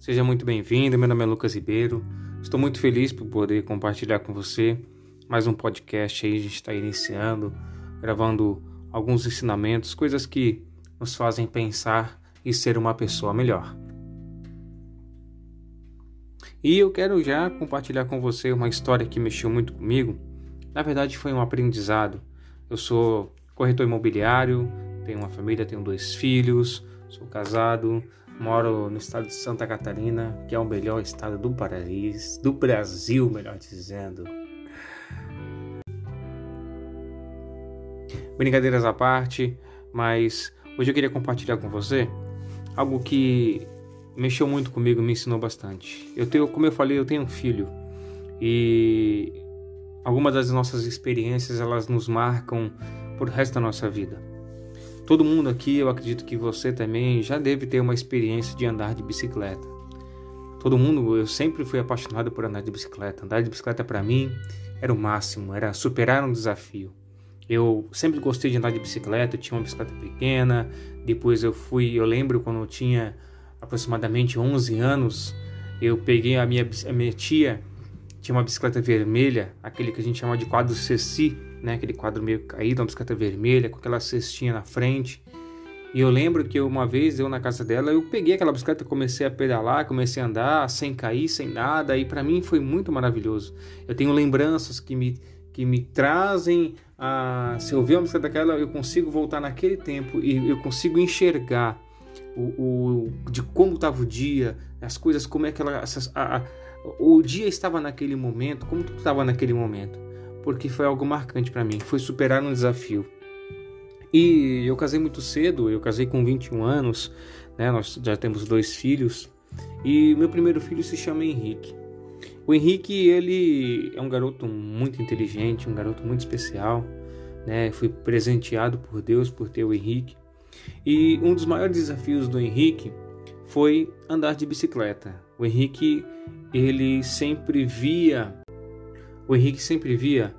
Seja muito bem-vindo. Meu nome é Lucas Ribeiro. Estou muito feliz por poder compartilhar com você mais um podcast aí. A gente está iniciando, gravando alguns ensinamentos, coisas que nos fazem pensar e ser uma pessoa melhor. E eu quero já compartilhar com você uma história que mexeu muito comigo. Na verdade, foi um aprendizado. Eu sou corretor imobiliário, tenho uma família, tenho dois filhos, sou casado, Moro no estado de Santa Catarina, que é o melhor estado do país, do Brasil, melhor dizendo. Brincadeiras à parte, mas hoje eu queria compartilhar com você algo que mexeu muito comigo, me ensinou bastante. Eu tenho, como eu falei, eu tenho um filho e algumas das nossas experiências elas nos marcam por resto da nossa vida. Todo mundo aqui, eu acredito que você também já deve ter uma experiência de andar de bicicleta. Todo mundo, eu sempre fui apaixonado por andar de bicicleta. Andar de bicicleta para mim era o máximo, era superar um desafio. Eu sempre gostei de andar de bicicleta, eu tinha uma bicicleta pequena, depois eu fui, eu lembro quando eu tinha aproximadamente 11 anos, eu peguei a minha, a minha tia, tinha uma bicicleta vermelha, aquele que a gente chama de quadro Ceci, né? Aquele quadro meio caído, uma bicicleta vermelha, com aquela cestinha na frente. E eu lembro que uma vez eu na casa dela, eu peguei aquela bicicleta, comecei a pedalar, comecei a andar sem cair, sem nada, e para mim foi muito maravilhoso. Eu tenho lembranças que me, que me trazem a. Se eu ver uma bicicleta daquela, eu consigo voltar naquele tempo e eu consigo enxergar o, o de como estava o dia, as coisas, como é que ela. A, a, o dia estava naquele momento, como tudo estava naquele momento porque foi algo marcante para mim, foi superar um desafio. E eu casei muito cedo, eu casei com 21 anos, né? Nós já temos dois filhos e meu primeiro filho se chama Henrique. O Henrique, ele é um garoto muito inteligente, um garoto muito especial, né? Fui presenteado por Deus por ter o Henrique. E um dos maiores desafios do Henrique foi andar de bicicleta. O Henrique, ele sempre via o Henrique sempre via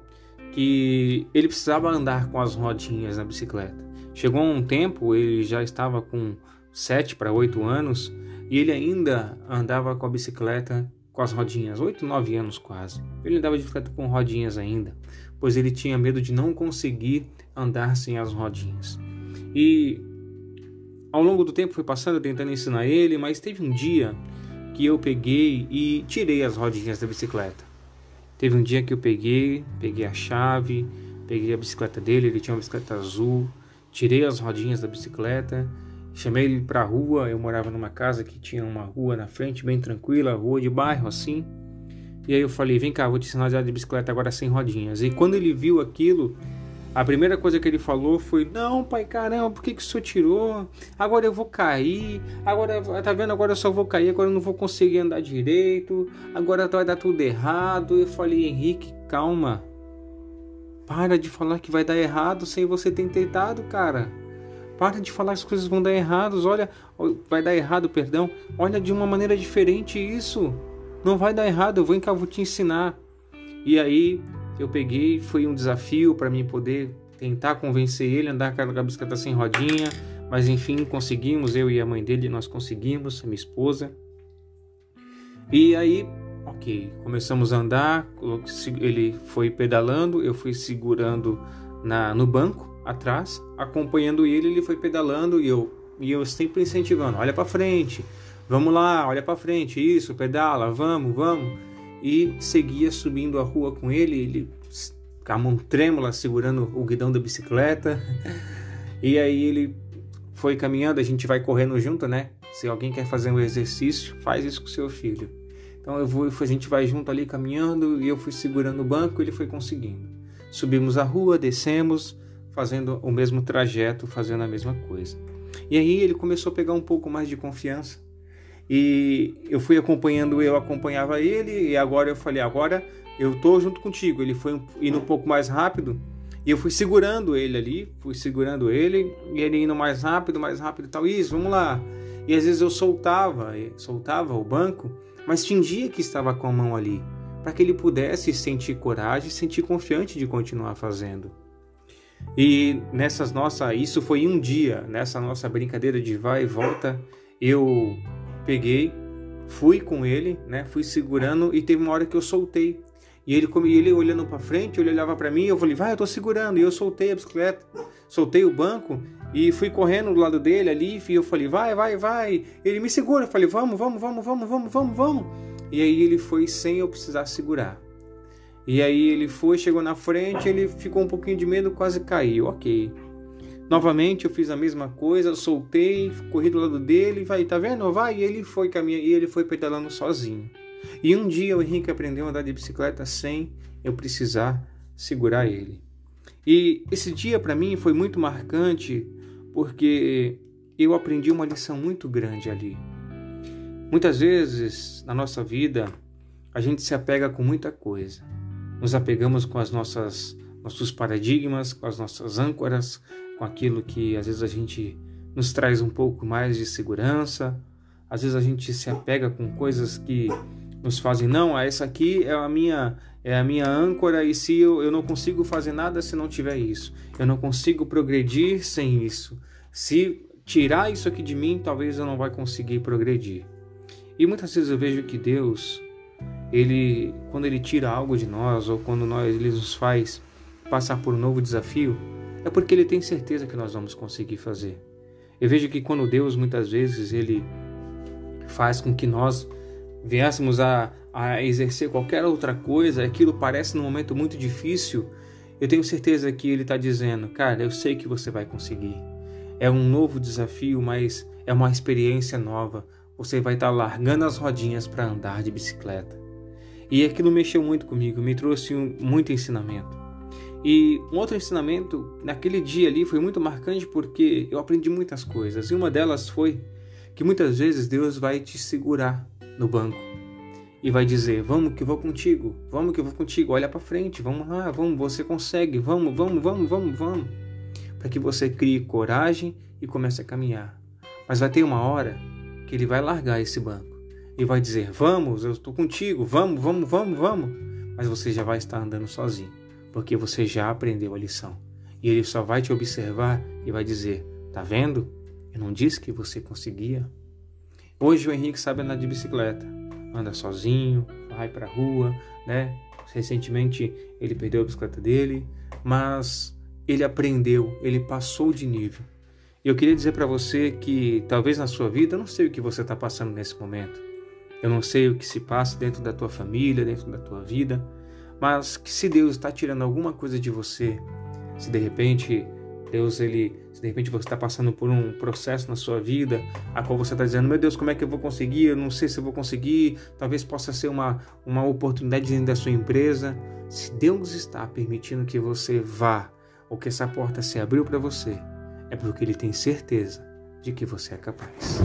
que ele precisava andar com as rodinhas na bicicleta. Chegou um tempo, ele já estava com 7 para 8 anos e ele ainda andava com a bicicleta com as rodinhas, 8, 9 anos quase. Ele andava de bicicleta com rodinhas ainda, pois ele tinha medo de não conseguir andar sem as rodinhas. E ao longo do tempo foi passando tentando ensinar ele, mas teve um dia que eu peguei e tirei as rodinhas da bicicleta. Teve um dia que eu peguei, peguei a chave, peguei a bicicleta dele, ele tinha uma bicicleta azul, tirei as rodinhas da bicicleta, chamei ele para a rua. Eu morava numa casa que tinha uma rua na frente, bem tranquila, rua de bairro assim. E aí eu falei: "Vem cá, vou te ensinar a andar de bicicleta agora sem rodinhas". E quando ele viu aquilo, a primeira coisa que ele falou foi: Não, pai, caramba, por que, que o senhor tirou? Agora eu vou cair. Agora, tá vendo? Agora eu só vou cair. Agora eu não vou conseguir andar direito. Agora vai dar tudo errado. Eu falei: Henrique, calma. Para de falar que vai dar errado sem você ter tentado, cara. Para de falar que as coisas vão dar errados. Olha, vai dar errado, perdão. Olha de uma maneira diferente isso. Não vai dar errado. Eu vou eu vou te ensinar. E aí eu peguei, foi um desafio para mim poder tentar convencer ele a andar com a bicicleta sem rodinha, mas enfim, conseguimos, eu e a mãe dele, nós conseguimos, a minha esposa. E aí, ok, começamos a andar, ele foi pedalando, eu fui segurando na, no banco atrás, acompanhando ele, ele foi pedalando e eu, e eu sempre incentivando, olha para frente, vamos lá, olha para frente, isso, pedala, vamos, vamos e seguia subindo a rua com ele, ele com a mão trêmula segurando o guidão da bicicleta. E aí ele foi caminhando, a gente vai correndo junto, né? Se alguém quer fazer um exercício, faz isso com seu filho. Então eu vou, a gente vai junto ali caminhando e eu fui segurando o banco, ele foi conseguindo. Subimos a rua, descemos, fazendo o mesmo trajeto, fazendo a mesma coisa. E aí ele começou a pegar um pouco mais de confiança. E eu fui acompanhando, eu acompanhava ele, e agora eu falei, agora eu tô junto contigo. Ele foi indo um pouco mais rápido, e eu fui segurando ele ali, fui segurando ele, e ele indo mais rápido, mais rápido e tal. Isso, vamos lá. E às vezes eu soltava, soltava o banco, mas fingia que estava com a mão ali, para que ele pudesse sentir coragem, sentir confiante de continuar fazendo. E nessas nossa, isso foi um dia, nessa nossa brincadeira de vai e volta, eu peguei, fui com ele, né? Fui segurando e teve uma hora que eu soltei. E ele, ele olhando para frente, ele olhava para mim, eu falei, vai, eu tô segurando. E eu soltei a bicicleta, soltei o banco e fui correndo do lado dele ali. E eu falei, vai, vai, vai. Ele me segura. Eu falei, vamos, vamos, vamos, vamos, vamos, vamos, vamos. E aí ele foi sem eu precisar segurar. E aí ele foi, chegou na frente, ele ficou um pouquinho de medo, quase caiu. Ok. Novamente eu fiz a mesma coisa, soltei, corri do lado dele, vai, tá vendo? Vai, e ele foi caminhando, e ele foi pedalando sozinho. E um dia o Henrique aprendeu a andar de bicicleta sem eu precisar segurar ele. E esse dia para mim foi muito marcante porque eu aprendi uma lição muito grande ali. Muitas vezes na nossa vida a gente se apega com muita coisa. Nos apegamos com as nossas nossos paradigmas, com as nossas âncoras, com aquilo que às vezes a gente nos traz um pouco mais de segurança. Às vezes a gente se apega com coisas que nos fazem não, essa aqui é a minha é a minha âncora e se eu, eu não consigo fazer nada se não tiver isso. Eu não consigo progredir sem isso. Se tirar isso aqui de mim, talvez eu não vai conseguir progredir. E muitas vezes eu vejo que Deus, ele quando ele tira algo de nós ou quando nós ele nos faz passar por um novo desafio, é porque ele tem certeza que nós vamos conseguir fazer. Eu vejo que quando Deus muitas vezes ele faz com que nós viéssemos a, a exercer qualquer outra coisa, aquilo parece num momento muito difícil, eu tenho certeza que ele está dizendo, cara, eu sei que você vai conseguir. É um novo desafio, mas é uma experiência nova. Você vai estar tá largando as rodinhas para andar de bicicleta. E aquilo mexeu muito comigo, me trouxe um, muito ensinamento. E um outro ensinamento naquele dia ali foi muito marcante porque eu aprendi muitas coisas. E uma delas foi que muitas vezes Deus vai te segurar no banco e vai dizer: Vamos que eu vou contigo, vamos que eu vou contigo, olha para frente, vamos lá, vamos, você consegue, vamos, vamos, vamos, vamos, vamos. Para que você crie coragem e comece a caminhar. Mas vai ter uma hora que ele vai largar esse banco e vai dizer: Vamos, eu estou contigo, vamos, vamos, vamos, vamos. Mas você já vai estar andando sozinho, porque você já aprendeu a lição. E ele só vai te observar e vai dizer: Tá vendo? Eu não disse que você conseguia. Hoje o Henrique sabe andar de bicicleta, anda sozinho, vai para rua, né? Recentemente ele perdeu a bicicleta dele, mas ele aprendeu, ele passou de nível. Eu queria dizer para você que talvez na sua vida, eu não sei o que você está passando nesse momento. Eu não sei o que se passa dentro da tua família, dentro da tua vida, mas que se Deus está tirando alguma coisa de você, se de repente Deus, ele, se de repente você está passando por um processo na sua vida, a qual você está dizendo, meu Deus, como é que eu vou conseguir? Eu não sei se eu vou conseguir. Talvez possa ser uma, uma oportunidade dentro da sua empresa. Se Deus está permitindo que você vá, ou que essa porta se abriu para você, é porque Ele tem certeza de que você é capaz.